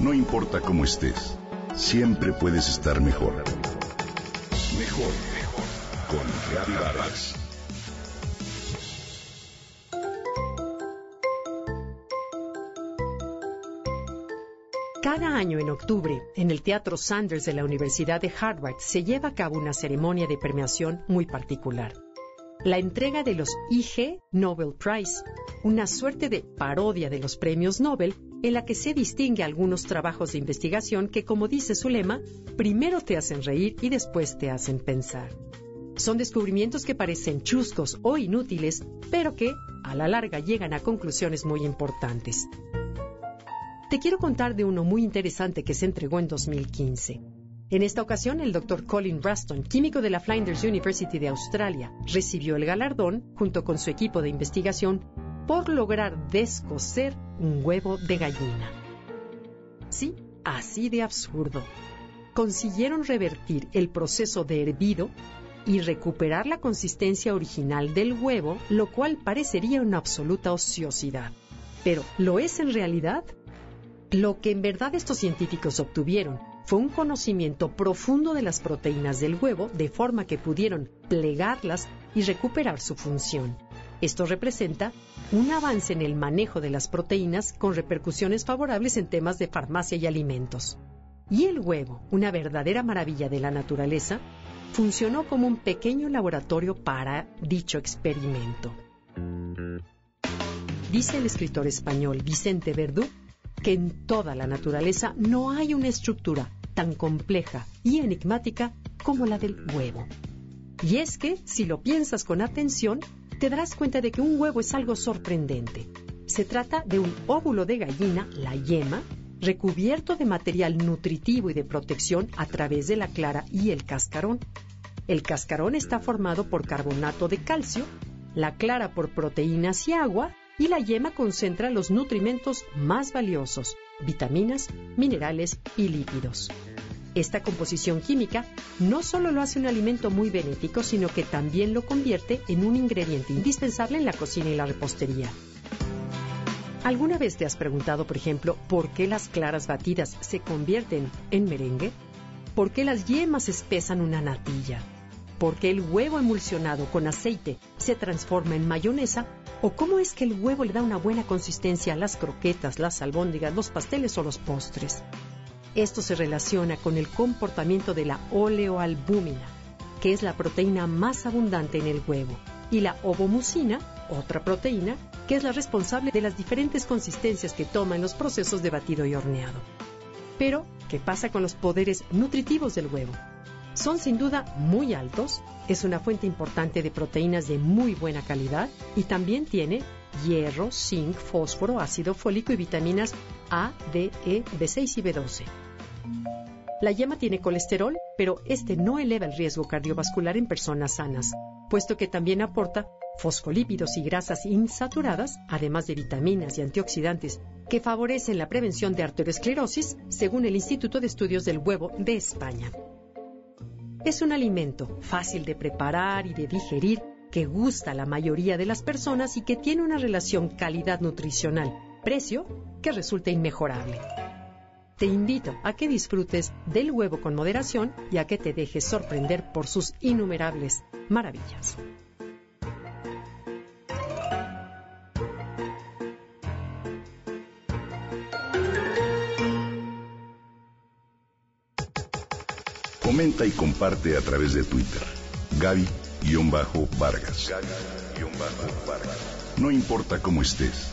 No importa cómo estés, siempre puedes estar mejor. Mejor, mejor. Con Reavivadas. Cada año en octubre, en el Teatro Sanders de la Universidad de Harvard, se lleva a cabo una ceremonia de premiación muy particular. La entrega de los IG Nobel Prize, una suerte de parodia de los premios Nobel en la que se distingue algunos trabajos de investigación que, como dice su lema, primero te hacen reír y después te hacen pensar. Son descubrimientos que parecen chuscos o inútiles, pero que, a la larga, llegan a conclusiones muy importantes. Te quiero contar de uno muy interesante que se entregó en 2015. En esta ocasión, el doctor Colin Ruston, químico de la Flinders University de Australia, recibió el galardón, junto con su equipo de investigación, por lograr descoser un huevo de gallina. Sí, así de absurdo. Consiguieron revertir el proceso de hervido y recuperar la consistencia original del huevo, lo cual parecería una absoluta ociosidad. Pero, ¿lo es en realidad? Lo que en verdad estos científicos obtuvieron fue un conocimiento profundo de las proteínas del huevo, de forma que pudieron plegarlas y recuperar su función. Esto representa un avance en el manejo de las proteínas con repercusiones favorables en temas de farmacia y alimentos. Y el huevo, una verdadera maravilla de la naturaleza, funcionó como un pequeño laboratorio para dicho experimento. Dice el escritor español Vicente Verdú que en toda la naturaleza no hay una estructura tan compleja y enigmática como la del huevo. Y es que, si lo piensas con atención, te darás cuenta de que un huevo es algo sorprendente. Se trata de un óvulo de gallina, la yema, recubierto de material nutritivo y de protección a través de la clara y el cascarón. El cascarón está formado por carbonato de calcio, la clara por proteínas y agua, y la yema concentra los nutrimentos más valiosos, vitaminas, minerales y lípidos. Esta composición química no solo lo hace un alimento muy benéfico, sino que también lo convierte en un ingrediente indispensable en la cocina y la repostería. ¿Alguna vez te has preguntado, por ejemplo, por qué las claras batidas se convierten en merengue? ¿Por qué las yemas espesan una natilla? ¿Por qué el huevo emulsionado con aceite se transforma en mayonesa ¿O cómo es que el huevo le da una buena consistencia a las croquetas, las albóndigas, los pasteles o los postres? Esto se relaciona con el comportamiento de la oleoalbúmina, que es la proteína más abundante en el huevo, y la ovomucina, otra proteína, que es la responsable de las diferentes consistencias que toma en los procesos de batido y horneado. Pero, ¿qué pasa con los poderes nutritivos del huevo? Son sin duda muy altos, es una fuente importante de proteínas de muy buena calidad y también tiene hierro, zinc, fósforo, ácido fólico y vitaminas A, D, E, B6 y B12. La yema tiene colesterol, pero este no eleva el riesgo cardiovascular en personas sanas, puesto que también aporta fosfolípidos y grasas insaturadas, además de vitaminas y antioxidantes que favorecen la prevención de arteriosclerosis, según el Instituto de Estudios del Huevo de España. Es un alimento fácil de preparar y de digerir que gusta a la mayoría de las personas y que tiene una relación calidad nutricional, precio, que resulta inmejorable. Te invito a que disfrutes del huevo con moderación y a que te dejes sorprender por sus innumerables maravillas. Comenta y comparte a través de Twitter. Gaby-Vargas. No importa cómo estés,